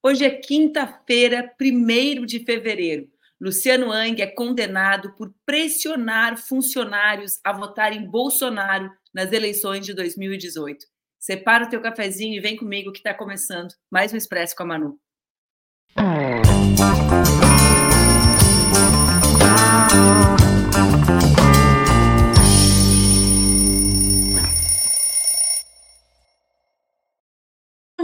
Hoje é quinta-feira, 1 de fevereiro. Luciano Ang é condenado por pressionar funcionários a votar em Bolsonaro nas eleições de 2018. Separa o teu cafezinho e vem comigo que está começando mais um Expresso com a Manu.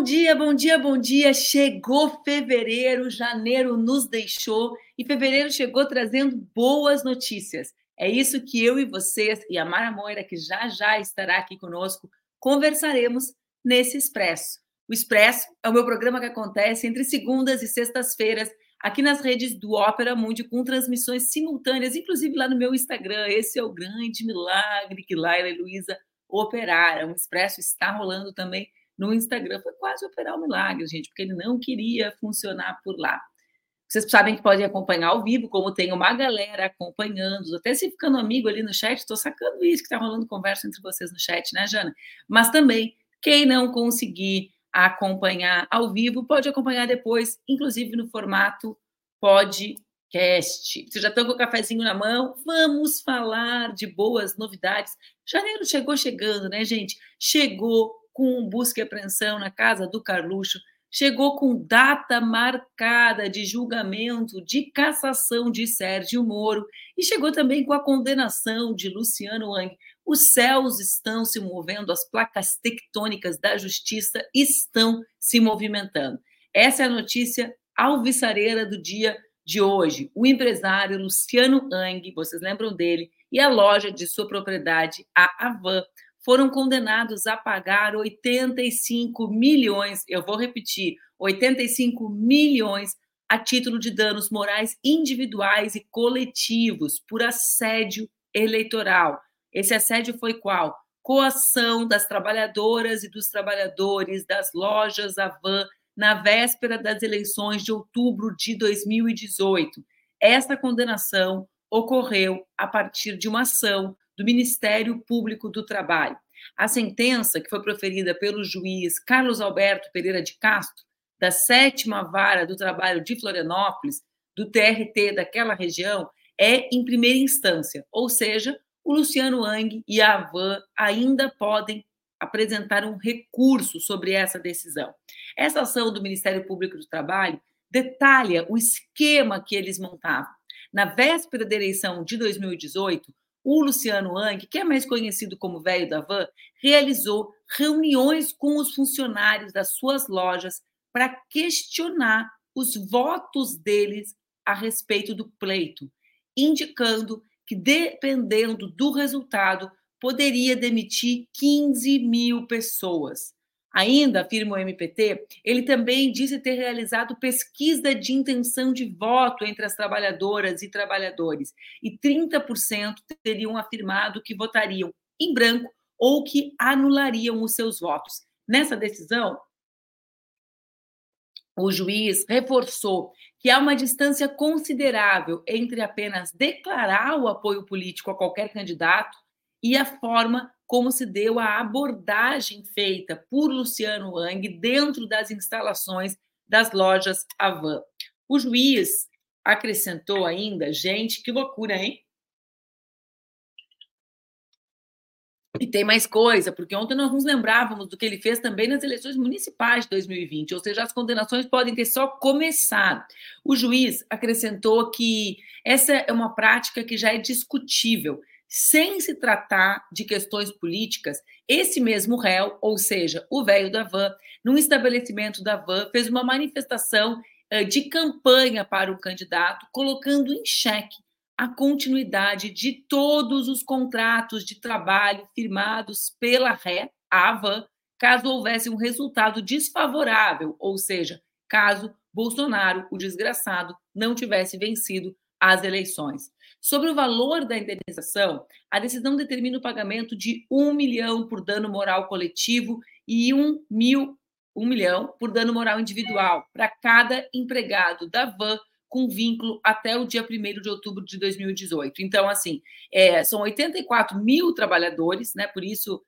Dia, bom dia, bom dia. Chegou fevereiro, janeiro nos deixou e fevereiro chegou trazendo boas notícias. É isso que eu e vocês e a Mara Moira, que já já estará aqui conosco, conversaremos nesse Expresso. O Expresso é o meu programa que acontece entre segundas e sextas-feiras aqui nas redes do Ópera Mundi com transmissões simultâneas, inclusive lá no meu Instagram. Esse é o grande milagre que Laila e Luísa operaram. O Expresso está rolando também no Instagram. Foi quase operar o um milagre, gente, porque ele não queria funcionar por lá. Vocês sabem que podem acompanhar ao vivo, como tem uma galera acompanhando, até se ficando amigo ali no chat, estou sacando isso que está rolando conversa entre vocês no chat, né, Jana? Mas também, quem não conseguir acompanhar ao vivo, pode acompanhar depois, inclusive no formato podcast. Vocês já estão com o cafezinho na mão? Vamos falar de boas novidades. Janeiro chegou chegando, né, gente? Chegou com busca e apreensão na casa do Carluxo, chegou com data marcada de julgamento de cassação de Sérgio Moro e chegou também com a condenação de Luciano Wang. Os céus estão se movendo, as placas tectônicas da justiça estão se movimentando. Essa é a notícia alvissareira do dia de hoje. O empresário Luciano Ang, vocês lembram dele, e a loja de sua propriedade, a Avan, foram condenados a pagar 85 milhões, eu vou repetir, 85 milhões a título de danos morais individuais e coletivos por assédio eleitoral. Esse assédio foi qual? Coação das trabalhadoras e dos trabalhadores das lojas Avan na véspera das eleições de outubro de 2018. Esta condenação ocorreu a partir de uma ação do Ministério Público do Trabalho. A sentença, que foi proferida pelo juiz Carlos Alberto Pereira de Castro, da sétima vara do trabalho de Florianópolis, do TRT daquela região, é em primeira instância, ou seja, o Luciano Ang e a Avan ainda podem apresentar um recurso sobre essa decisão. Essa ação do Ministério Público do Trabalho detalha o esquema que eles montavam. Na véspera da eleição de 2018, o Luciano Ang, que é mais conhecido como velho da van, realizou reuniões com os funcionários das suas lojas para questionar os votos deles a respeito do pleito, indicando que, dependendo do resultado, poderia demitir 15 mil pessoas. Ainda, afirma o MPT, ele também disse ter realizado pesquisa de intenção de voto entre as trabalhadoras e trabalhadores, e 30% teriam afirmado que votariam em branco ou que anulariam os seus votos. Nessa decisão, o juiz reforçou que há uma distância considerável entre apenas declarar o apoio político a qualquer candidato e a forma como se deu a abordagem feita por Luciano Wang dentro das instalações das lojas Avan. O juiz acrescentou ainda, gente, que loucura, hein? E tem mais coisa, porque ontem nós nos lembrávamos do que ele fez também nas eleições municipais de 2020, ou seja, as condenações podem ter só começado. O juiz acrescentou que essa é uma prática que já é discutível sem se tratar de questões políticas, esse mesmo réu, ou seja, o velho da van, num estabelecimento da van, fez uma manifestação eh, de campanha para o candidato, colocando em xeque a continuidade de todos os contratos de trabalho firmados pela ré, a van, caso houvesse um resultado desfavorável, ou seja, caso Bolsonaro, o desgraçado, não tivesse vencido as eleições. Sobre o valor da indenização, a decisão determina o pagamento de um milhão por dano moral coletivo e um, mil, um milhão por dano moral individual para cada empregado da van com vínculo até o dia 1 de outubro de 2018. Então, assim, é, são 84 mil trabalhadores, né? Por isso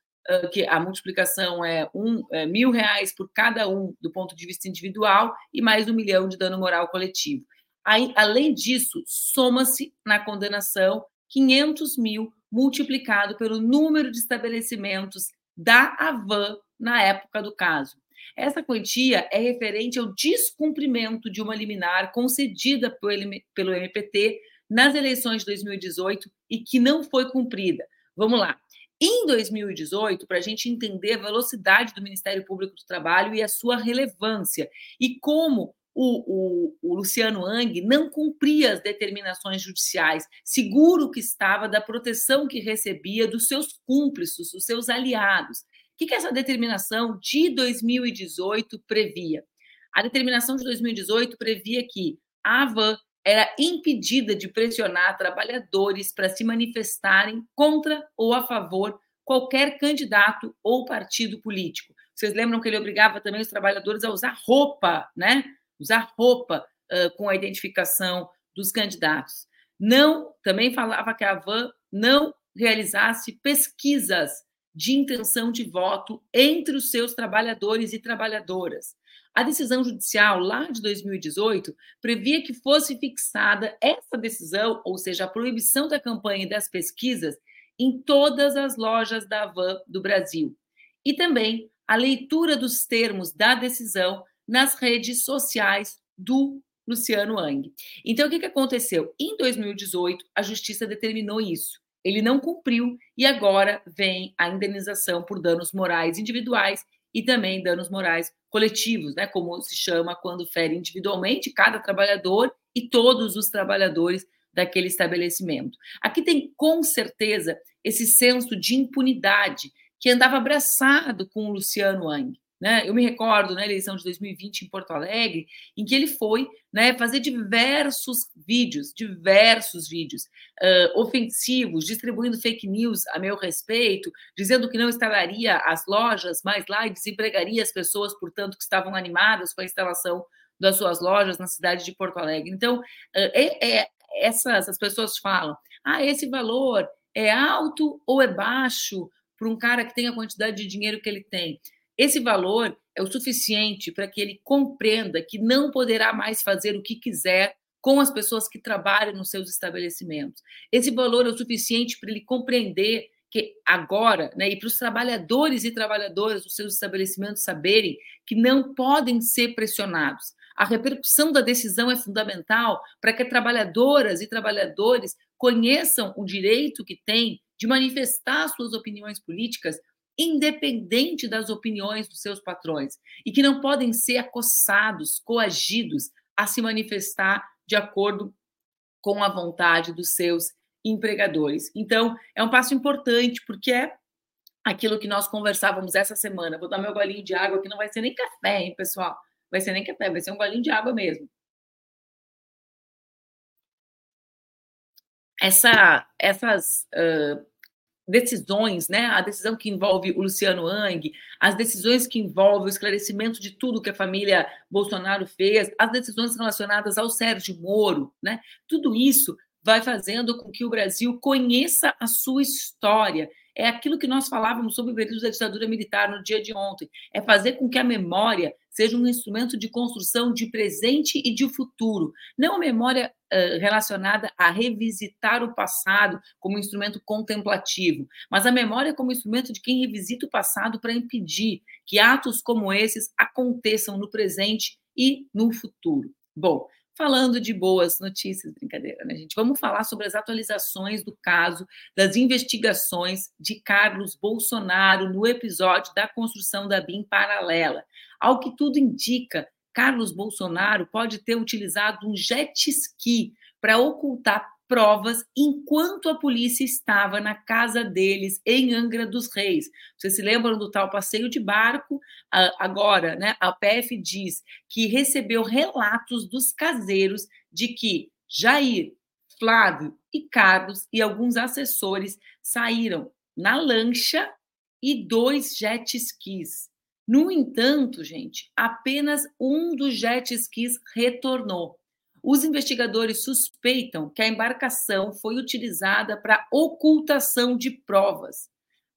que a multiplicação é, um, é mil reais por cada um do ponto de vista individual e mais um milhão de dano moral coletivo. Aí, além disso, soma-se na condenação 500 mil multiplicado pelo número de estabelecimentos da Avan na época do caso. Essa quantia é referente ao descumprimento de uma liminar concedida pelo MPT nas eleições de 2018 e que não foi cumprida. Vamos lá. Em 2018, para a gente entender a velocidade do Ministério Público do Trabalho e a sua relevância, e como o, o, o, Luciano Ang não cumpria as determinações judiciais, seguro que estava da proteção que recebia dos seus cúmplices, dos seus aliados. O que, que essa determinação de 2018 previa? A determinação de 2018 previa que a Avan era impedida de pressionar trabalhadores para se manifestarem contra ou a favor qualquer candidato ou partido político. Vocês lembram que ele obrigava também os trabalhadores a usar roupa, né? Usar roupa uh, com a identificação dos candidatos. Não, também falava que a Van não realizasse pesquisas de intenção de voto entre os seus trabalhadores e trabalhadoras. A decisão judicial lá de 2018 previa que fosse fixada essa decisão, ou seja, a proibição da campanha e das pesquisas, em todas as lojas da Avan do Brasil. E também a leitura dos termos da decisão nas redes sociais do Luciano Ang. Então, o que, que aconteceu? Em 2018, a justiça determinou isso. Ele não cumpriu e agora vem a indenização por danos morais individuais e também danos morais coletivos, né, como se chama quando fere individualmente cada trabalhador e todos os trabalhadores daquele estabelecimento. Aqui tem com certeza esse senso de impunidade que andava abraçado com o Luciano Ang. Né? Eu me recordo na né, eleição de 2020 em Porto Alegre, em que ele foi né, fazer diversos vídeos, diversos vídeos uh, ofensivos, distribuindo fake news a meu respeito, dizendo que não instalaria as lojas mais lá e desempregaria as pessoas, portanto, que estavam animadas com a instalação das suas lojas na cidade de Porto Alegre. Então, uh, é, é, essas as pessoas falam: ah, esse valor é alto ou é baixo para um cara que tem a quantidade de dinheiro que ele tem? Esse valor é o suficiente para que ele compreenda que não poderá mais fazer o que quiser com as pessoas que trabalham nos seus estabelecimentos. Esse valor é o suficiente para ele compreender que agora, né, e para os trabalhadores e trabalhadoras dos seus estabelecimentos saberem que não podem ser pressionados. A repercussão da decisão é fundamental para que trabalhadoras e trabalhadores conheçam o direito que têm de manifestar suas opiniões políticas independente das opiniões dos seus patrões e que não podem ser acossados, coagidos a se manifestar de acordo com a vontade dos seus empregadores. Então, é um passo importante porque é aquilo que nós conversávamos essa semana. Vou dar meu golinho de água, que não vai ser nem café, hein, pessoal? Vai ser nem café, vai ser um golinho de água mesmo. Essa, essas uh, decisões, né? A decisão que envolve o Luciano Ang, as decisões que envolvem o esclarecimento de tudo que a família Bolsonaro fez, as decisões relacionadas ao Sérgio Moro, né? Tudo isso vai fazendo com que o Brasil conheça a sua história. É aquilo que nós falávamos sobre o período da ditadura militar no dia de ontem. É fazer com que a memória seja um instrumento de construção de presente e de futuro. Não a memória uh, relacionada a revisitar o passado como instrumento contemplativo, mas a memória como instrumento de quem revisita o passado para impedir que atos como esses aconteçam no presente e no futuro. Bom, falando de boas notícias, brincadeira, né, gente? Vamos falar sobre as atualizações do caso das investigações de Carlos Bolsonaro no episódio da construção da BIM paralela. Ao que tudo indica, Carlos Bolsonaro pode ter utilizado um jet ski para ocultar provas enquanto a polícia estava na casa deles em Angra dos Reis. Vocês se lembram do tal passeio de barco? Agora, né, a PF diz que recebeu relatos dos caseiros de que Jair, Flávio e Carlos e alguns assessores saíram na lancha e dois jet skis. No entanto, gente, apenas um dos jet skis retornou. Os investigadores suspeitam que a embarcação foi utilizada para ocultação de provas.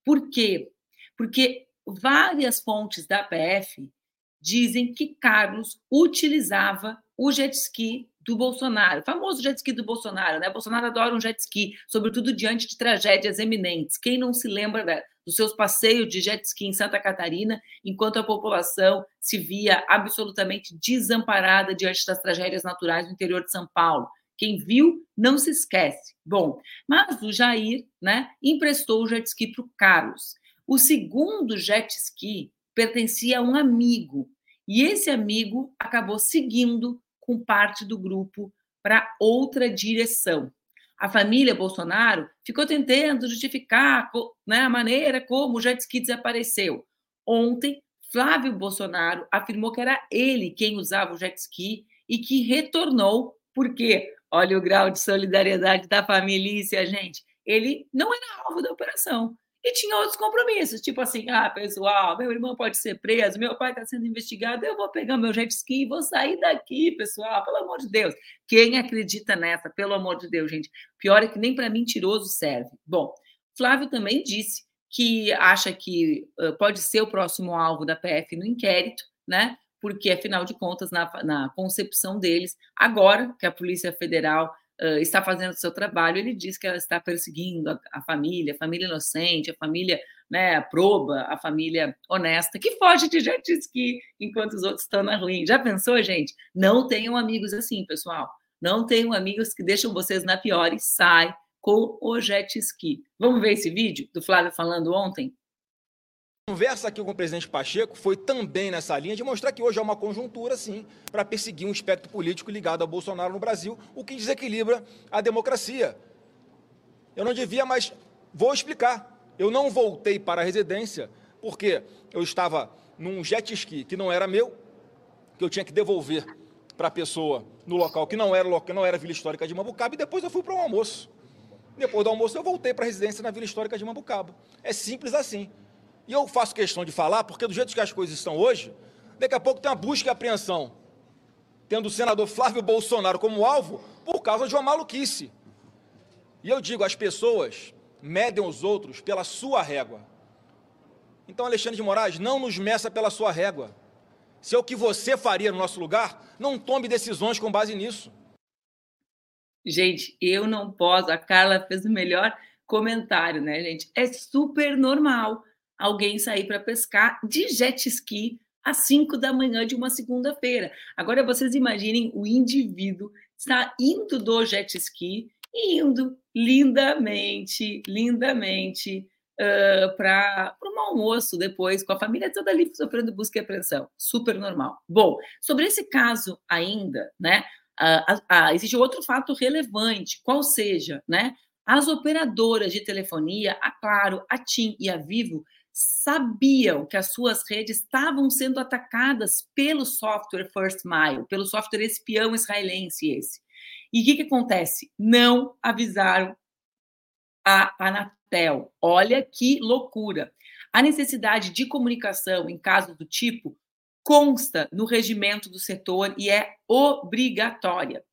Por quê? porque várias fontes da PF dizem que Carlos utilizava o jet ski do Bolsonaro, famoso jet ski do Bolsonaro, né? Bolsonaro adora um jet ski, sobretudo diante de tragédias eminentes. Quem não se lembra da, dos seus passeios de jet ski em Santa Catarina, enquanto a população se via absolutamente desamparada diante das tragédias naturais no interior de São Paulo? Quem viu não se esquece. Bom, mas o Jair, né, emprestou o jet ski para o Carlos. O segundo jet ski pertencia a um amigo, e esse amigo acabou seguindo com parte do grupo para outra direção. A família Bolsonaro ficou tentando justificar né, a maneira como o jet ski desapareceu. Ontem, Flávio Bolsonaro afirmou que era ele quem usava o jet ski e que retornou, porque olha o grau de solidariedade da família, gente. Ele não era alvo da operação. E tinha outros compromissos, tipo assim, ah, pessoal, meu irmão pode ser preso, meu pai está sendo investigado, eu vou pegar meu jet ski e vou sair daqui, pessoal, pelo amor de Deus. Quem acredita nessa, pelo amor de Deus, gente? Pior é que nem para mentiroso serve. Bom, Flávio também disse que acha que pode ser o próximo alvo da PF no inquérito, né? Porque, afinal de contas, na, na concepção deles, agora que a Polícia Federal uh, está fazendo o seu trabalho, ele diz que ela está perseguindo a, a, família, a família inocente, a família né, proba, a família honesta, que foge de jet ski enquanto os outros estão na ruim. Já pensou, gente? Não tenham amigos assim, pessoal. Não tenham amigos que deixam vocês na pior e sai com o jet ski. Vamos ver esse vídeo do Flávio falando ontem? Conversa aqui com o presidente Pacheco foi também nessa linha de mostrar que hoje há uma conjuntura, sim, para perseguir um espectro político ligado ao Bolsonaro no Brasil, o que desequilibra a democracia. Eu não devia, mas vou explicar. Eu não voltei para a residência porque eu estava num jet ski que não era meu, que eu tinha que devolver para a pessoa no local que não era que não era a Vila Histórica de Mambucaba, e depois eu fui para um almoço. Depois do almoço eu voltei para a residência na Vila Histórica de Mambucaba. É simples assim. E eu faço questão de falar, porque do jeito que as coisas estão hoje, daqui a pouco tem uma busca e apreensão, tendo o senador Flávio Bolsonaro como alvo, por causa de uma maluquice. E eu digo, as pessoas medem os outros pela sua régua. Então, Alexandre de Moraes, não nos meça pela sua régua. Se é o que você faria no nosso lugar, não tome decisões com base nisso. Gente, eu não posso. A Carla fez o melhor comentário, né, gente? É super normal alguém sair para pescar de jet ski às 5 da manhã de uma segunda-feira. Agora vocês imaginem o indivíduo saindo do jet ski e indo lindamente, lindamente uh, para um almoço depois, com a família toda ali sofrendo busca e apreensão. Super normal. Bom, sobre esse caso ainda, né? Uh, uh, existe outro fato relevante, qual seja, né? As operadoras de telefonia, a Claro, a TIM e a Vivo, sabiam que as suas redes estavam sendo atacadas pelo software First Mile, pelo software espião israelense esse. E o que, que acontece? Não avisaram a Anatel. Olha que loucura. A necessidade de comunicação em casos do tipo consta no regimento do setor e é obrigatória.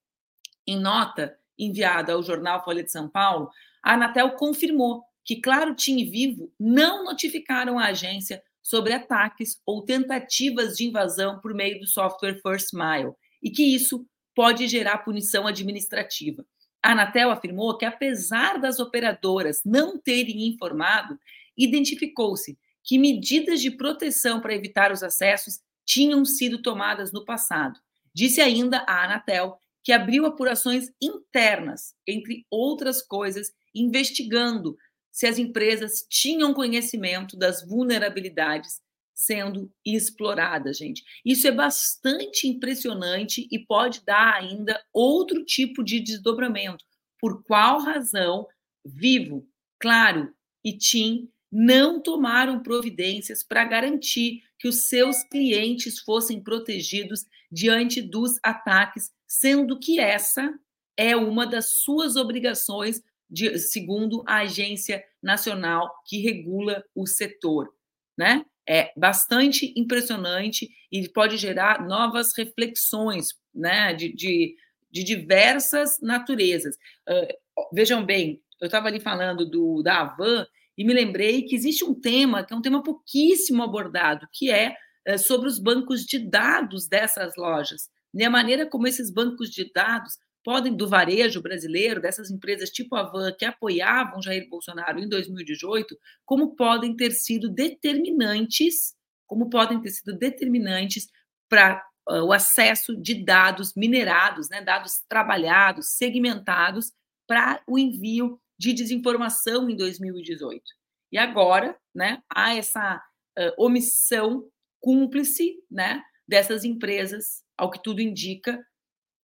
Em nota enviada ao jornal Folha de São Paulo, a Anatel confirmou que Claro Tim Vivo não notificaram a agência sobre ataques ou tentativas de invasão por meio do software First Mile e que isso pode gerar punição administrativa. A Anatel afirmou que, apesar das operadoras não terem informado, identificou-se que medidas de proteção para evitar os acessos tinham sido tomadas no passado. Disse ainda a Anatel que abriu apurações internas, entre outras coisas, investigando se as empresas tinham conhecimento das vulnerabilidades sendo exploradas, gente. Isso é bastante impressionante e pode dar ainda outro tipo de desdobramento. Por qual razão Vivo, Claro e TIM não tomaram providências para garantir que os seus clientes fossem protegidos diante dos ataques, sendo que essa é uma das suas obrigações de, segundo a Agência Nacional que regula o setor, né? É bastante impressionante e pode gerar novas reflexões, né? De, de, de diversas naturezas. Uh, vejam bem, eu estava ali falando do da Avan e me lembrei que existe um tema que é um tema pouquíssimo abordado, que é, é sobre os bancos de dados dessas lojas. E a maneira como esses bancos de dados podem, do varejo brasileiro, dessas empresas tipo a Van, que apoiavam Jair Bolsonaro em 2018, como podem ter sido determinantes, como podem ter sido determinantes para uh, o acesso de dados minerados, né, dados trabalhados, segmentados, para o envio de desinformação em 2018. E agora, né, há essa uh, omissão cúmplice, né, dessas empresas, ao que tudo indica,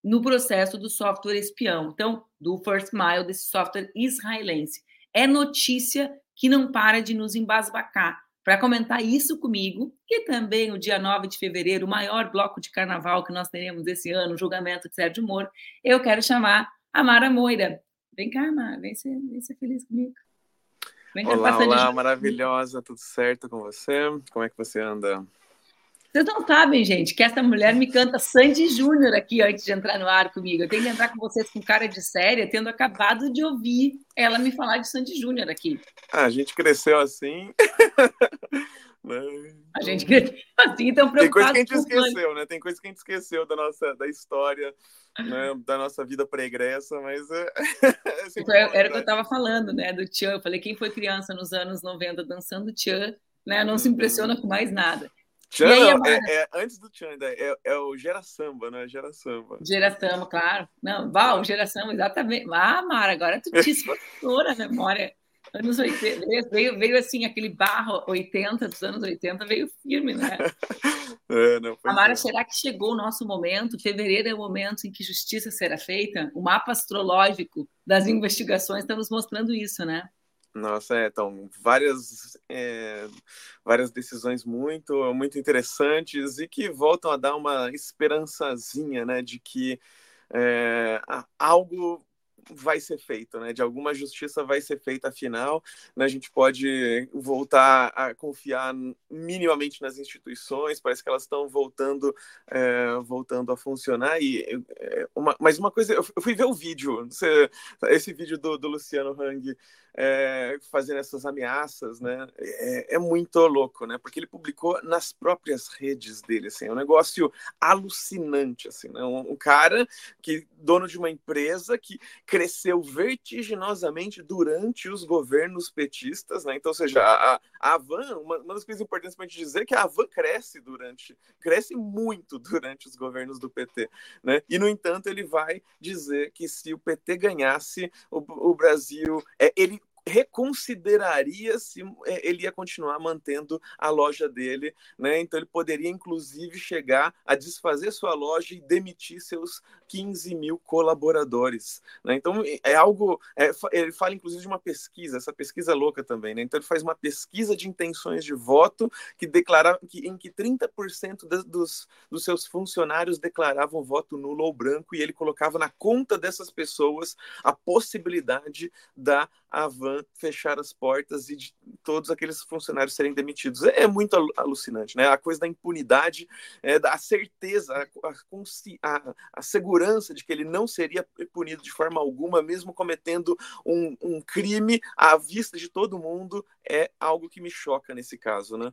no processo do software espião, então, do First Mile, desse software israelense. É notícia que não para de nos embasbacar. Para comentar isso comigo, e também o dia 9 de fevereiro, o maior bloco de carnaval que nós teremos esse ano, o julgamento de Sérgio Moro, eu quero chamar a Mara Moira. Vem cá, Mara, vem ser, vem ser feliz comigo. Vem cá, olá, olá, maravilhosa, tudo certo com você? Como é que você anda? Vocês não sabem, gente, que essa mulher me canta Sandy Júnior aqui antes de entrar no ar comigo. Eu tenho que entrar com vocês com cara de séria, tendo acabado de ouvir ela me falar de Sandy Júnior aqui. Ah, a gente cresceu assim. Né? A gente cresceu assim, então Tem coisa que a gente esqueceu, né? Tem coisa que a gente esqueceu da nossa da história, né? da nossa vida pregressa, mas é... é era o que eu estava falando, né? Do Tchan. Eu falei, quem foi criança nos anos 90 dançando Tchan, né? Não se impressiona com mais nada. Tchan, aí, é, é, antes do Tchan, é, é o Gera Samba, né? Gera Samba. Gera Samba, claro. Não, Val, Gera Samba, exatamente. Ah, Mara, agora tu te esforçou a memória. Anos 80, veio, veio assim, aquele barro 80 dos anos 80, veio firme, né? É, não, Amara, é. será que chegou o nosso momento? Fevereiro é o momento em que justiça será feita? O mapa astrológico das investigações está nos mostrando isso, né? Nossa, é, então, várias, é, várias decisões muito, muito interessantes e que voltam a dar uma esperançazinha, né, de que é, algo vai ser feito, né? De alguma justiça vai ser feita, afinal, né? a gente pode voltar a confiar minimamente nas instituições. Parece que elas estão voltando, é, voltando a funcionar. E é, uma, mas uma coisa, eu fui ver o vídeo, esse vídeo do, do Luciano Hang é, fazendo essas ameaças, né? É, é, muito louco, né? Porque ele publicou nas próprias redes dele, assim, é um negócio alucinante, assim, né? Um, um cara que dono de uma empresa que cresceu vertiginosamente durante os governos petistas, né? Então, ou seja, a, a Avan, uma, uma das coisas importantes para a gente dizer é que a Avan cresce durante, cresce muito durante os governos do PT, né? E no entanto ele vai dizer que se o PT ganhasse, o, o Brasil, é, ele reconsideraria se é, ele ia continuar mantendo a loja dele, né? Então ele poderia inclusive chegar a desfazer sua loja e demitir seus 15 mil colaboradores, né? Então é algo, é, ele fala inclusive de uma pesquisa, essa pesquisa é louca também, né? Então ele faz uma pesquisa de intenções de voto que declara que em que 30% de, dos, dos seus funcionários declaravam voto nulo ou branco e ele colocava na conta dessas pessoas a possibilidade da Fechar as portas e de todos aqueles funcionários serem demitidos. É, é muito alucinante, né? A coisa da impunidade, é, da certeza, a, a, a, segurança de que ele não seria punido de forma alguma, mesmo cometendo um, um crime à vista de todo mundo, é algo que me choca nesse caso, né?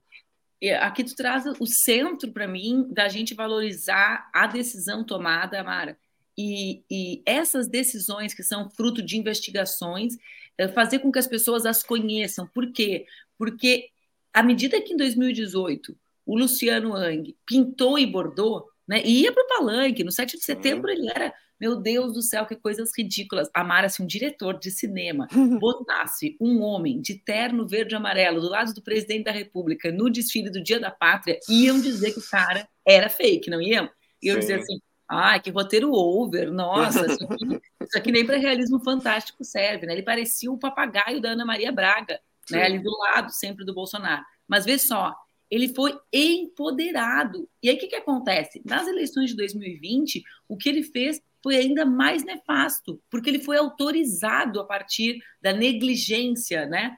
Aqui tu traz o centro para mim da gente valorizar a decisão tomada, Mara. E, e, essas decisões que são fruto de investigações é, fazer com que as pessoas as conheçam. Por quê? Porque à medida que em 2018 o Luciano Ang pintou e bordou, né, e ia para o palanque, no 7 de setembro ele era, meu Deus do céu, que coisas ridículas. Amara-se um diretor de cinema, botasse um homem de terno verde e amarelo do lado do presidente da República no desfile do Dia da Pátria, iam dizer que o cara era fake, não iam? Iam Sim. dizer assim, ah, que roteiro over, nossa, isso aqui, isso aqui nem para realismo fantástico serve, né? Ele parecia o papagaio da Ana Maria Braga, né? Ali do lado sempre do Bolsonaro. Mas vê só, ele foi empoderado. E aí o que, que acontece? Nas eleições de 2020, o que ele fez foi ainda mais nefasto, porque ele foi autorizado a partir da negligência, né?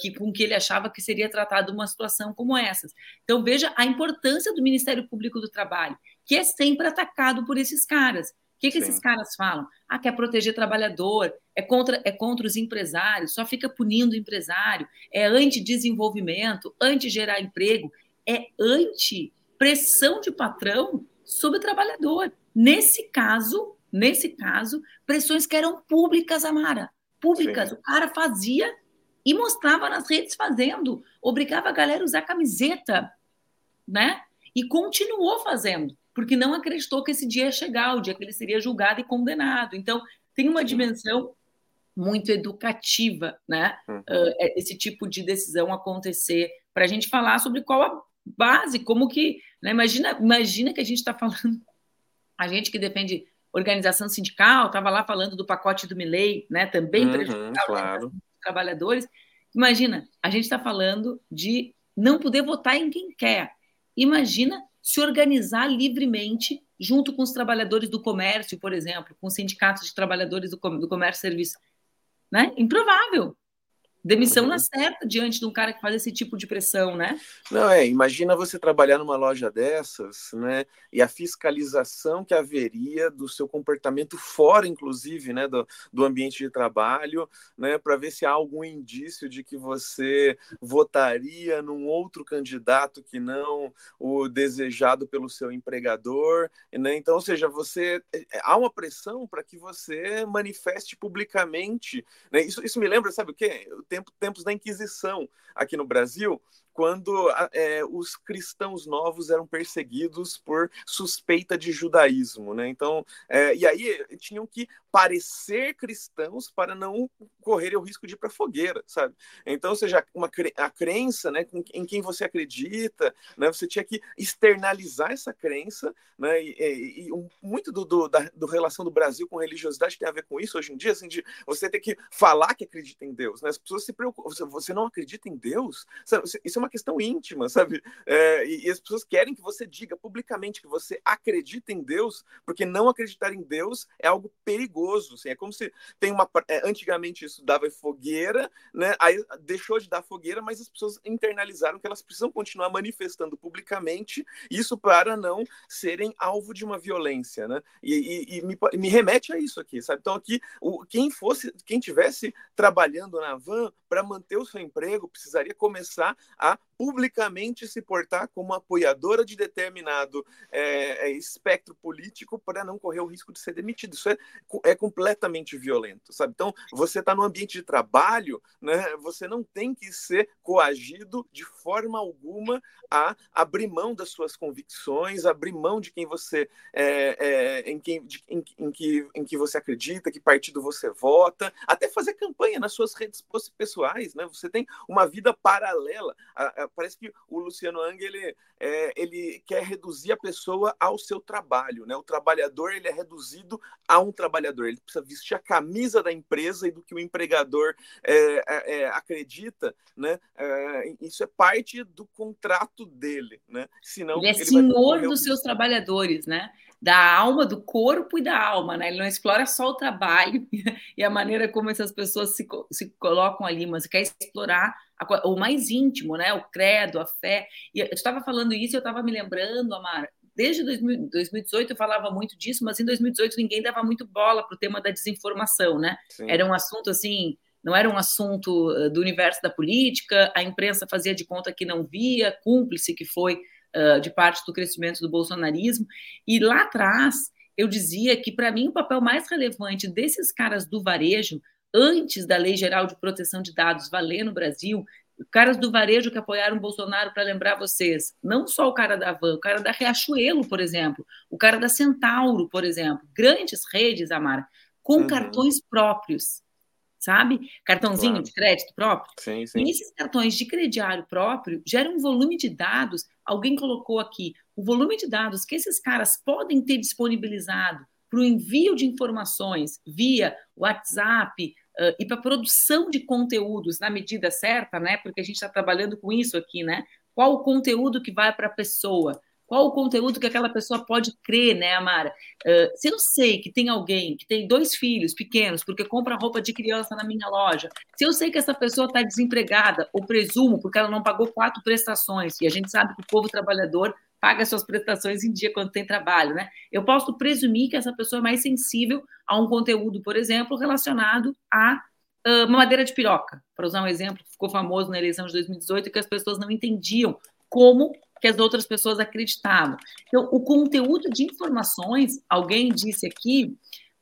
Que, com que ele achava que seria tratado uma situação como essa. Então, veja a importância do Ministério Público do Trabalho que é sempre atacado por esses caras, que, que esses caras falam? Ah, quer proteger trabalhador, é contra, é contra os empresários, só fica punindo o empresário, é anti-desenvolvimento, anti-gerar emprego, é anti-pressão de patrão sobre o trabalhador. Nesse caso, nesse caso, pressões que eram públicas, Amara, públicas. Sim. O cara fazia e mostrava nas redes fazendo, obrigava a galera a usar camiseta, né? E continuou fazendo porque não acreditou que esse dia ia chegar, o dia que ele seria julgado e condenado. Então, tem uma dimensão muito educativa, né? Uhum. Uh, esse tipo de decisão acontecer, para a gente falar sobre qual a base, como que. Né? Imagina, imagina que a gente está falando, a gente que defende organização sindical, estava lá falando do pacote do Milley, né? Também uhum, prejudicial claro. dos trabalhadores. Imagina, a gente está falando de não poder votar em quem quer. Imagina se organizar livremente junto com os trabalhadores do comércio, por exemplo, com sindicatos de trabalhadores do, comércio e serviço. Né? Improvável. Demissão uhum. na certa diante de um cara que faz esse tipo de pressão, né? Não, é, imagina você trabalhar numa loja dessas, né? E a fiscalização que haveria do seu comportamento fora, inclusive, né, do, do ambiente de trabalho, né, para ver se há algum indício de que você votaria num outro candidato que não o desejado pelo seu empregador, né? Então, ou seja, você é, é, há uma pressão para que você manifeste publicamente, né? Isso, isso me lembra, sabe o quê? Tempo, tempos da Inquisição aqui no Brasil, quando é, os cristãos novos eram perseguidos por suspeita de judaísmo, né? Então, é, e aí tinham que parecer cristãos para não correrem o risco de ir para fogueira, sabe? Então, ou seja, uma, a crença, né, em quem você acredita, né, você tinha que externalizar essa crença, né, e, e, e muito do, do, da do relação do Brasil com religiosidade tem a ver com isso hoje em dia, assim, de você ter que falar que acredita em Deus, né? As pessoas se preocupam, você não acredita em Deus? Sabe? Isso é uma questão íntima, sabe? É, e, e as pessoas querem que você diga publicamente que você acredita em Deus, porque não acreditar em Deus é algo perigoso. Assim, é como se tem uma. É, antigamente isso dava fogueira, né? Aí deixou de dar fogueira, mas as pessoas internalizaram que elas precisam continuar manifestando publicamente isso para não serem alvo de uma violência, né? E, e, e me, me, remete a isso aqui, sabe? Então aqui, o, quem fosse, quem tivesse trabalhando na van para manter o seu emprego precisaria começar a publicamente se portar como apoiadora de determinado é, é, espectro político para não correr o risco de ser demitido. Isso é, é completamente violento, sabe? Então, você está no ambiente de trabalho, né? Você não tem que ser coagido de forma alguma a abrir mão das suas convicções, abrir mão de quem você é, é, em, quem, de, em, em, que, em que você acredita, que partido você vota, até fazer campanha nas suas redes pessoais, né? Você tem uma vida paralela. A, a, parece que o Luciano Ang ele, é, ele quer reduzir a pessoa ao seu trabalho, né? O trabalhador ele é reduzido a um trabalhador. Ele precisa vestir a camisa da empresa e do que o empregador é, é, é acredita, né? É, isso é parte do contrato dele, né? Senão ele é ele senhor dos seus trabalhadores, né? da alma, do corpo e da alma, né? Ele não explora só o trabalho e a maneira como essas pessoas se, se colocam ali, mas quer explorar a, o mais íntimo, né? O credo, a fé. E eu estava falando isso, eu estava me lembrando, Amara, desde 2018 eu falava muito disso, mas em 2018 ninguém dava muito bola para o tema da desinformação, né? Sim. Era um assunto assim, não era um assunto eh, do universo da política, a imprensa fazia de conta que não via, cúmplice que foi uh, de parte do crescimento do bolsonarismo. E lá atrás, eu dizia que, para mim, o papel mais relevante desses caras do varejo, antes da Lei Geral de Proteção de Dados valer no Brasil, caras do varejo que apoiaram o Bolsonaro, para lembrar vocês, não só o cara da Van, o cara da Riachuelo, por exemplo, o cara da Centauro, por exemplo, grandes redes, Amara, com uhum. cartões próprios sabe? Cartãozinho claro. de crédito próprio. Sim, sim. E esses cartões de crediário próprio geram um volume de dados. Alguém colocou aqui o volume de dados que esses caras podem ter disponibilizado para o envio de informações via WhatsApp uh, e para produção de conteúdos na medida certa, né? Porque a gente está trabalhando com isso aqui, né? Qual o conteúdo que vai para a pessoa? Qual o conteúdo que aquela pessoa pode crer, né, Amara? Uh, se eu sei que tem alguém que tem dois filhos pequenos porque compra roupa de criança na minha loja, se eu sei que essa pessoa está desempregada, ou presumo porque ela não pagou quatro prestações, e a gente sabe que o povo trabalhador paga suas prestações em dia quando tem trabalho, né? Eu posso presumir que essa pessoa é mais sensível a um conteúdo, por exemplo, relacionado a uh, de piroca, para usar um exemplo que ficou famoso na eleição de 2018 que as pessoas não entendiam como que as outras pessoas acreditavam. Então, o conteúdo de informações, alguém disse aqui,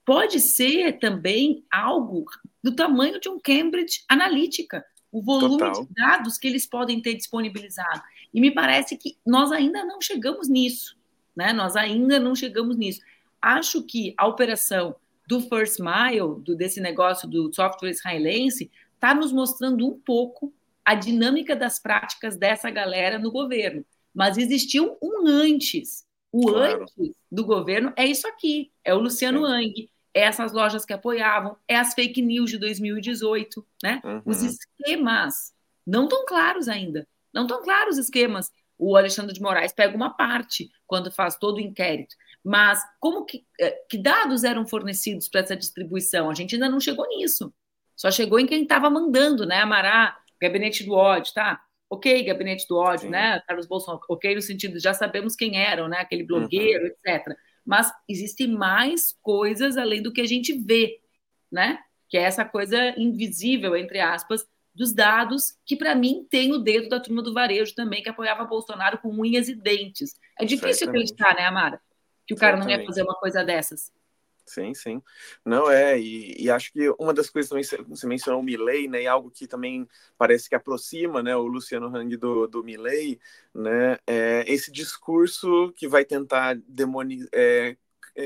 pode ser também algo do tamanho de um Cambridge Analytica, o volume Total. de dados que eles podem ter disponibilizado. E me parece que nós ainda não chegamos nisso, né? Nós ainda não chegamos nisso. Acho que a operação do First Mile, do, desse negócio do software israelense, está nos mostrando um pouco a dinâmica das práticas dessa galera no governo. Mas existiu um antes. O claro. antes do governo é isso aqui: é o Luciano Sim. Ang, é essas lojas que apoiavam, é as fake news de 2018, né? Uhum. Os esquemas não estão claros ainda. Não estão claros os esquemas. O Alexandre de Moraes pega uma parte quando faz todo o inquérito. Mas como que, eh, que dados eram fornecidos para essa distribuição? A gente ainda não chegou nisso. Só chegou em quem estava mandando, né? Amará, gabinete do ódio, tá? Ok, gabinete do ódio, Sim. né? Carlos Bolsonaro, ok, no sentido já sabemos quem eram, né? Aquele blogueiro, uhum. etc. Mas existem mais coisas além do que a gente vê, né? Que é essa coisa invisível, entre aspas, dos dados, que para mim tem o dedo da turma do varejo também, que apoiava Bolsonaro com unhas e dentes. É difícil Certamente. acreditar, né, Amara? Que o cara Certamente. não ia fazer uma coisa dessas. Sim, sim. Não é, e, e, acho que uma das coisas também, você mencionou o Milley, né, e algo que também parece que aproxima, né, o Luciano Hang do, do Milley, né, é esse discurso que vai tentar demonizar, é, é,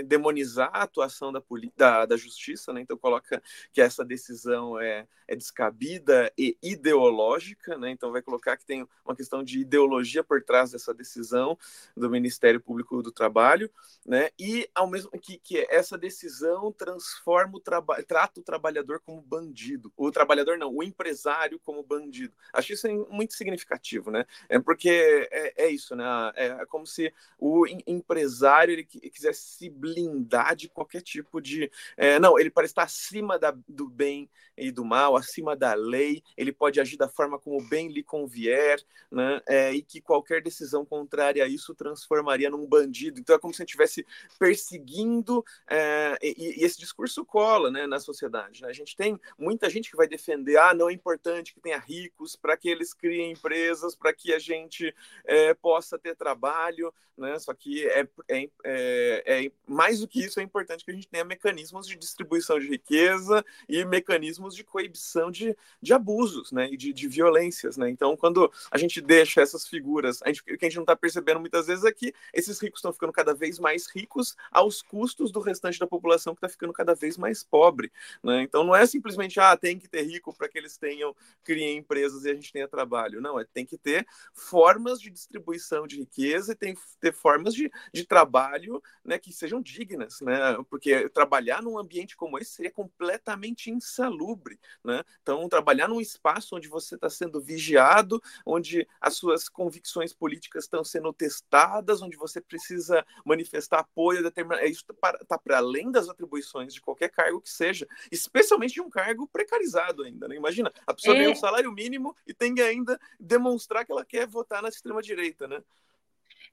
demonizar a atuação da, da, da, justiça, né? então coloca que essa decisão é, é descabida e ideológica, né? então vai colocar que tem uma questão de ideologia por trás dessa decisão do Ministério Público do Trabalho, né? e ao mesmo que, que essa decisão transforma o trabalho, trata o trabalhador como bandido, o trabalhador não, o empresário como bandido. Acho isso muito significativo, né? É porque é, é isso, né? É, é como se o empresário ele quisesse se blindar de qualquer tipo de. É, não, ele parece estar acima da, do bem e do mal, acima da lei, ele pode agir da forma como bem lhe convier, né? É, e que qualquer decisão contrária a isso transformaria num bandido. Então é como se a gente estivesse perseguindo, é, e, e, esse discurso cola né, na sociedade. Né? A gente tem muita gente que vai defender: ah, não é importante que tenha ricos para que eles criem empresas, para que a gente é, possa ter trabalho, né? só que é, é, é, é mais do que isso, é importante que a gente tenha mecanismos de distribuição de riqueza e mecanismos de coibição de, de abusos né, e de, de violências. Né? Então, quando a gente deixa essas figuras, a gente, o que a gente não está percebendo muitas vezes é que esses ricos estão ficando cada vez mais ricos aos custos do restante da população que está ficando cada vez mais pobre. Né? Então, não é simplesmente, ah, tem que ter rico para que eles tenham, criem empresas e a gente tenha trabalho. Não, é tem que ter formas de distribuição de riqueza e tem que ter formas de, de trabalho né, que sejam sejam dignas, né? Porque trabalhar num ambiente como esse seria completamente insalubre, né? Então, trabalhar num espaço onde você está sendo vigiado, onde as suas convicções políticas estão sendo testadas, onde você precisa manifestar apoio a determinado. Isso está tá para além das atribuições de qualquer cargo que seja, especialmente de um cargo precarizado ainda, né? Imagina, a pessoa é... ganha um salário mínimo e tem que ainda demonstrar que ela quer votar na extrema-direita, né?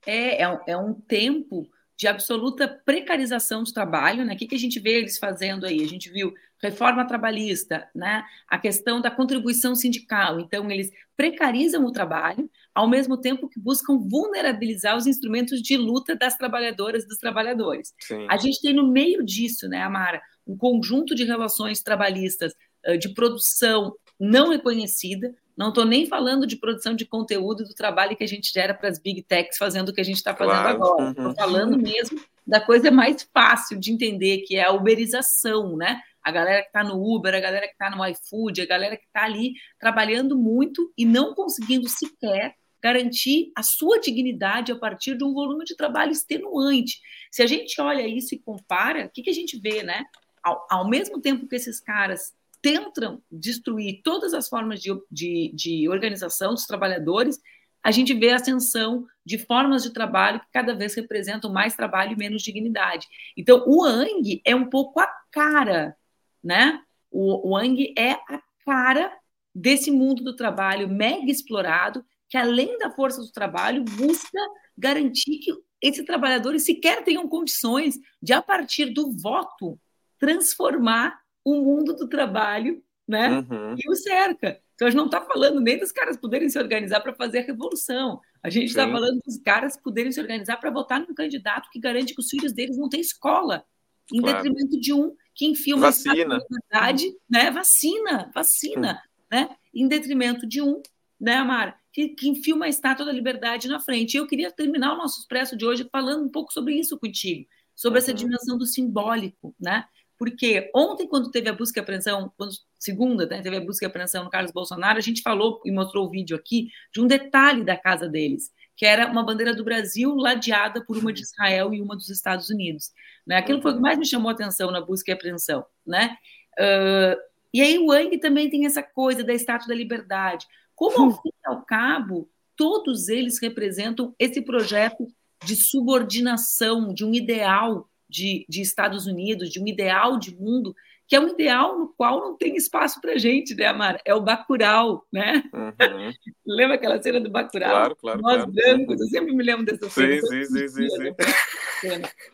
É, é é um tempo de absoluta precarização do trabalho, né? O que, que a gente vê eles fazendo aí? A gente viu reforma trabalhista, né? A questão da contribuição sindical. Então, eles precarizam o trabalho, ao mesmo tempo que buscam vulnerabilizar os instrumentos de luta das trabalhadoras e dos trabalhadores. Sim. A gente tem no meio disso, né, Amara, um conjunto de relações trabalhistas de produção não reconhecida, não estou nem falando de produção de conteúdo do trabalho que a gente gera para as big techs fazendo o que a gente está fazendo claro. agora. Estou uhum. falando mesmo da coisa mais fácil de entender, que é a uberização, né? A galera que está no Uber, a galera que está no iFood, a galera que está ali trabalhando muito e não conseguindo sequer garantir a sua dignidade a partir de um volume de trabalho extenuante. Se a gente olha isso e compara, o que, que a gente vê, né? Ao, ao mesmo tempo que esses caras tentam destruir todas as formas de, de, de organização dos trabalhadores, a gente vê a ascensão de formas de trabalho que cada vez representam mais trabalho e menos dignidade. Então, o Ang é um pouco a cara, né? O, o Ang é a cara desse mundo do trabalho mega explorado, que além da força do trabalho, busca garantir que esses trabalhadores sequer tenham condições de, a partir do voto, transformar o mundo do trabalho né? Uhum. e o cerca. Então, a gente não está falando nem dos caras poderem se organizar para fazer a revolução. A gente está falando dos caras poderem se organizar para votar num candidato que garante que os filhos deles não têm escola, em claro. detrimento de um que enfia uma vacina. liberdade, né? Vacina, vacina, né? Em detrimento de um, né, Amara? Que, que enfia uma estátua da liberdade na frente. E eu queria terminar o nosso expresso de hoje falando um pouco sobre isso contigo, sobre uhum. essa dimensão do simbólico, né? Porque ontem, quando teve a busca e apreensão, quando, segunda, né, teve a busca e apreensão no Carlos Bolsonaro, a gente falou e mostrou o vídeo aqui de um detalhe da casa deles, que era uma bandeira do Brasil ladeada por uma de Israel e uma dos Estados Unidos. Né? Aquilo foi o que mais me chamou a atenção na busca e apreensão. Né? Uh, e aí o Wang também tem essa coisa da Estátua da Liberdade. Como, ao fim e ao cabo, todos eles representam esse projeto de subordinação, de um ideal de, de Estados Unidos, de um ideal de mundo, que é um ideal no qual não tem espaço para gente, né, Amara? É o Bacurau, né? Uhum. Lembra aquela cena do Bacurau? Claro, claro. Nós claro. brancos, eu sempre me lembro dessa cena. Sim, sim, sim, sim,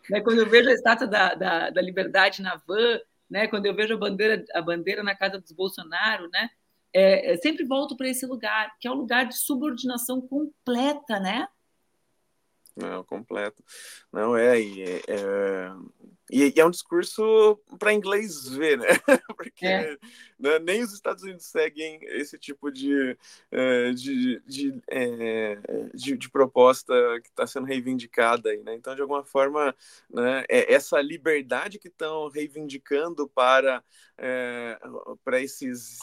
né? Quando eu vejo a estátua da, da, da liberdade na van, né? quando eu vejo a bandeira, a bandeira na casa dos Bolsonaro, né? É, sempre volto para esse lugar, que é o um lugar de subordinação completa, né? Não, completo. Não, é, é, é e, e, é um discurso para inglês ver, né? Porque é. né, nem os Estados Unidos seguem esse tipo de, uh, de, de, é, de, de, proposta que está sendo reivindicada aí, né? Então, de alguma forma, né, é essa liberdade que estão reivindicando para, é, para esses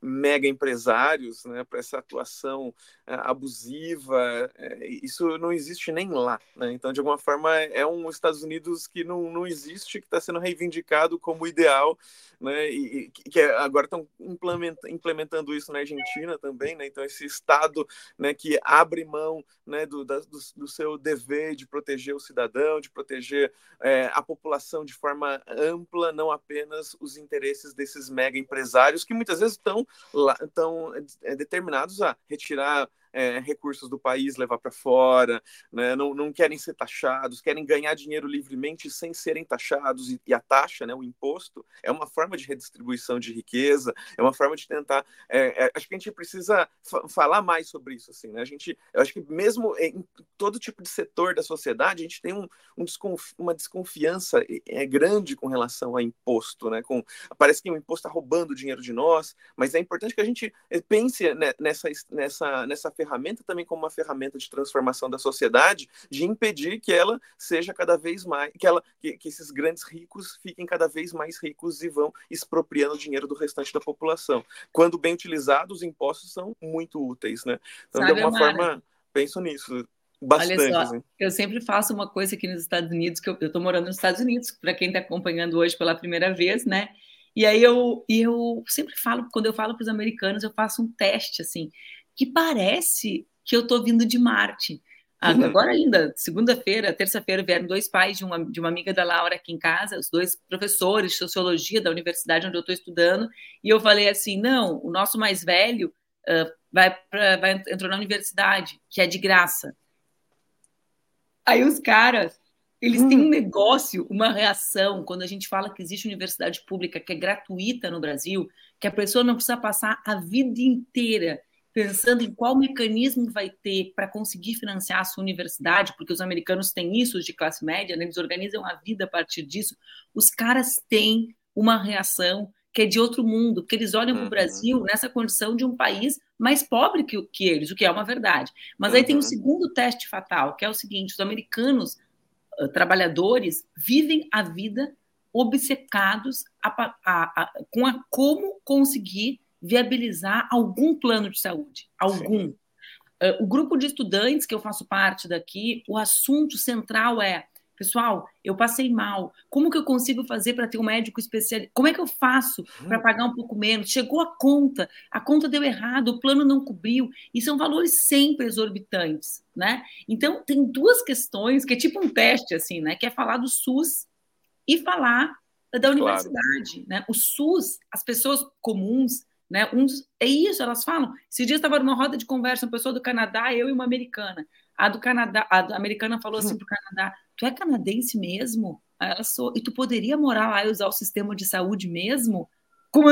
mega empresários, né, para essa atuação é, abusiva, é, isso não existe nem lá, né? Então, de alguma forma, é um Estados Unidos que não, não existe que está sendo reivindicado como ideal, né? E, que agora estão implementando isso na Argentina também, né? Então esse Estado, né, que abre mão, né, do, da, do, do, seu dever de proteger o cidadão, de proteger é, a população de forma ampla, não apenas os interesses desses mega empresários que muitas vezes estão estão é, determinados a retirar é, recursos do país levar para fora, né? não, não querem ser taxados, querem ganhar dinheiro livremente sem serem taxados, e, e, a taxa, né, o imposto, é uma forma de redistribuição de riqueza, é uma forma de tentar. É, é, acho que a gente precisa falar mais sobre isso. Assim, né? a gente, eu acho que mesmo em todo tipo de setor da sociedade, a gente tem um, um desconf, uma desconfiança é, grande com relação a imposto. Né? Com, parece que o imposto está roubando dinheiro de nós, mas é importante que a gente é, pense nessa, nessa, nessa ferramenta ferramenta também como uma ferramenta de transformação da sociedade, de impedir que ela seja cada vez mais, que, ela, que, que esses grandes ricos fiquem cada vez mais ricos e vão expropriando o dinheiro do restante da população. Quando bem utilizados, os impostos são muito úteis, né? Então, Sabe, de alguma Mara? forma, penso nisso. Bastante, Olha só, assim. eu sempre faço uma coisa aqui nos Estados Unidos, que eu estou morando nos Estados Unidos, para quem está acompanhando hoje pela primeira vez, né? E aí eu, eu sempre falo, quando eu falo para os americanos, eu faço um teste, assim, que parece que eu estou vindo de Marte. Uhum. Agora ainda, segunda-feira, terça-feira, vieram dois pais de uma, de uma amiga da Laura aqui em casa, os dois professores de sociologia da universidade onde eu estou estudando, e eu falei assim, não, o nosso mais velho uh, vai, pra, vai entrou na universidade, que é de graça. Aí os caras, eles têm um hum. negócio, uma reação, quando a gente fala que existe universidade pública que é gratuita no Brasil, que a pessoa não precisa passar a vida inteira pensando em qual mecanismo vai ter para conseguir financiar a sua universidade, porque os americanos têm isso de classe média, né? eles organizam a vida a partir disso, os caras têm uma reação que é de outro mundo, porque eles olham para o uhum. Brasil nessa condição de um país mais pobre que, que eles, o que é uma verdade. Mas aí tem o um uhum. segundo teste fatal, que é o seguinte: os americanos uh, trabalhadores vivem a vida obcecados a, a, a, com a como conseguir viabilizar algum plano de saúde, algum. Uh, o grupo de estudantes que eu faço parte daqui, o assunto central é Pessoal, eu passei mal. Como que eu consigo fazer para ter um médico especialista? Como é que eu faço para pagar um pouco menos? Chegou a conta, a conta deu errado, o plano não cobriu. E são valores sempre exorbitantes, né? Então, tem duas questões que é tipo um teste, assim, né? Que é falar do SUS e falar da universidade, claro. né? O SUS, as pessoas comuns, né? Uns, é isso, elas falam. Esses dias estava numa roda de conversa, uma pessoa do Canadá, eu e uma americana. A do Canadá, a americana falou assim pro Canadá: Tu é canadense mesmo? ela sou, e tu poderia morar lá e usar o sistema de saúde mesmo? Com,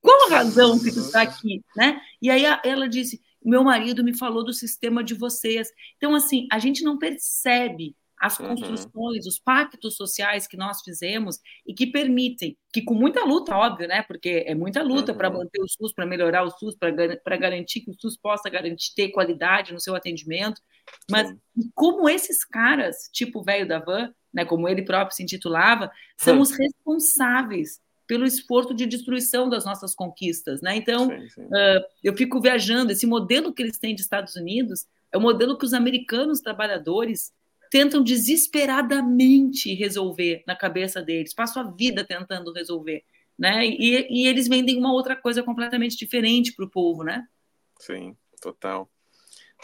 qual a razão que tu está aqui, né? E aí ela disse: meu marido me falou do sistema de vocês. Então, assim, a gente não percebe as uhum. construções, uhum. os pactos sociais que nós fizemos e que permitem, que com muita luta, óbvio, né? Porque é muita luta uhum. para manter o SUS, para melhorar o SUS, para garantir que o SUS possa garantir ter qualidade no seu atendimento. Mas como esses caras, tipo o velho da van, né, como ele próprio se intitulava, são os responsáveis pelo esforço de destruição das nossas conquistas, né? Então, sim, sim. Uh, eu fico viajando. Esse modelo que eles têm de Estados Unidos é o modelo que os americanos trabalhadores tentam desesperadamente resolver na cabeça deles, passam a vida tentando resolver, né? E, e eles vendem uma outra coisa completamente diferente para o povo, né? Sim, total.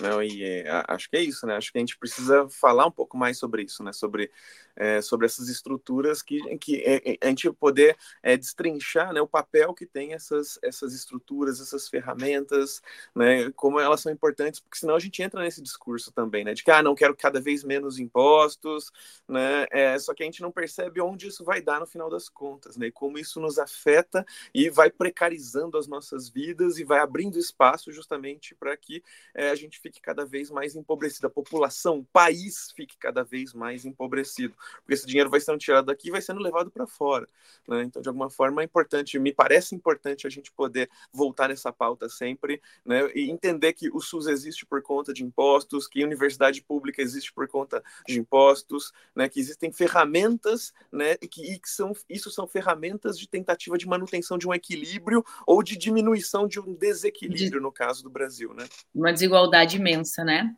Não, e é, acho que é isso, né? Acho que a gente precisa falar um pouco mais sobre isso, né? Sobre é, sobre essas estruturas que, que é, é, a gente poder é, destrinchar né, o papel que tem essas, essas estruturas, essas ferramentas, né, como elas são importantes, porque senão a gente entra nesse discurso também, né, de que ah, não quero cada vez menos impostos, né, é, só que a gente não percebe onde isso vai dar no final das contas, né, como isso nos afeta e vai precarizando as nossas vidas e vai abrindo espaço justamente para que é, a gente fique cada vez mais empobrecido, a população, o país fique cada vez mais empobrecido porque esse dinheiro vai sendo tirado daqui e vai sendo levado para fora. Né? Então, de alguma forma, é importante, me parece importante a gente poder voltar nessa pauta sempre né? e entender que o SUS existe por conta de impostos, que a universidade pública existe por conta de impostos, né? que existem ferramentas, né? e que, e que são, isso são ferramentas de tentativa de manutenção de um equilíbrio ou de diminuição de um desequilíbrio, no caso do Brasil. Né? Uma desigualdade imensa, né?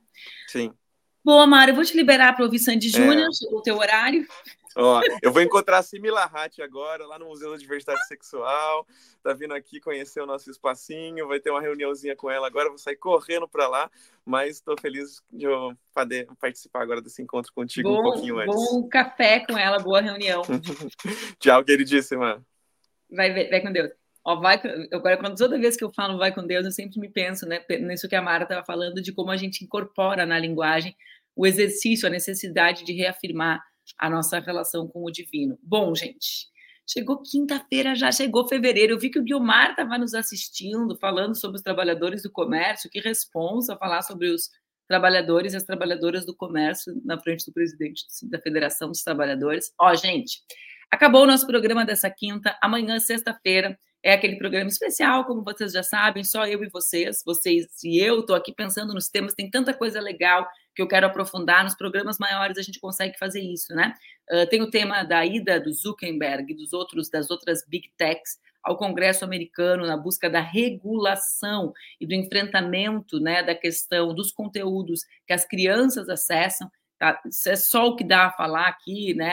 Sim. Boa, Mário, eu vou te liberar para ouvir Sandy é. Júnior, o teu horário. Ó, eu vou encontrar a Simila Hatt agora, lá no Museu da Diversidade Sexual. Tá vindo aqui conhecer o nosso espacinho, vai ter uma reuniãozinha com ela agora, vou sair correndo para lá, mas estou feliz de eu poder participar agora desse encontro contigo bom, um pouquinho antes. Bom café com ela, boa reunião. Tchau, queridíssima. Vai, vai com Deus. Ó, vai, agora, quando toda vez que eu falo vai com Deus, eu sempre me penso né, nisso que a Mara estava falando, de como a gente incorpora na linguagem o exercício, a necessidade de reafirmar a nossa relação com o divino. Bom, gente, chegou quinta-feira, já chegou fevereiro. Eu vi que o Guilmar estava nos assistindo, falando sobre os trabalhadores do comércio. Que responsa falar sobre os trabalhadores e as trabalhadoras do comércio na frente do presidente da Federação dos Trabalhadores. Ó, gente, acabou o nosso programa dessa quinta. Amanhã, sexta-feira, é aquele programa especial, como vocês já sabem, só eu e vocês, vocês e eu. Estou aqui pensando nos temas, tem tanta coisa legal que eu quero aprofundar. Nos programas maiores a gente consegue fazer isso, né? Uh, tem o tema da ida do Zuckerberg e dos outros, das outras big techs ao Congresso americano na busca da regulação e do enfrentamento, né, da questão dos conteúdos que as crianças acessam. Tá? É só o que dá a falar aqui, né?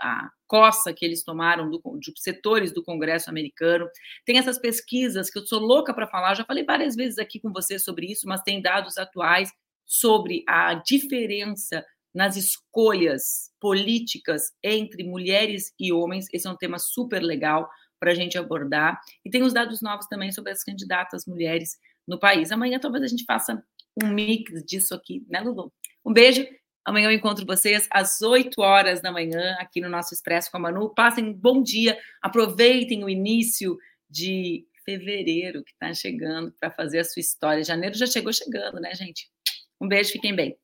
A, coça que eles tomaram do, de setores do Congresso americano. Tem essas pesquisas que eu sou louca para falar, já falei várias vezes aqui com vocês sobre isso, mas tem dados atuais sobre a diferença nas escolhas políticas entre mulheres e homens. Esse é um tema super legal para a gente abordar. E tem os dados novos também sobre as candidatas mulheres no país. Amanhã talvez a gente faça um mix disso aqui, né, Lulu? Um beijo Amanhã eu encontro vocês às 8 horas da manhã aqui no nosso Expresso com a Manu. Passem um bom dia, aproveitem o início de fevereiro que está chegando para fazer a sua história. Janeiro já chegou chegando, né, gente? Um beijo, fiquem bem.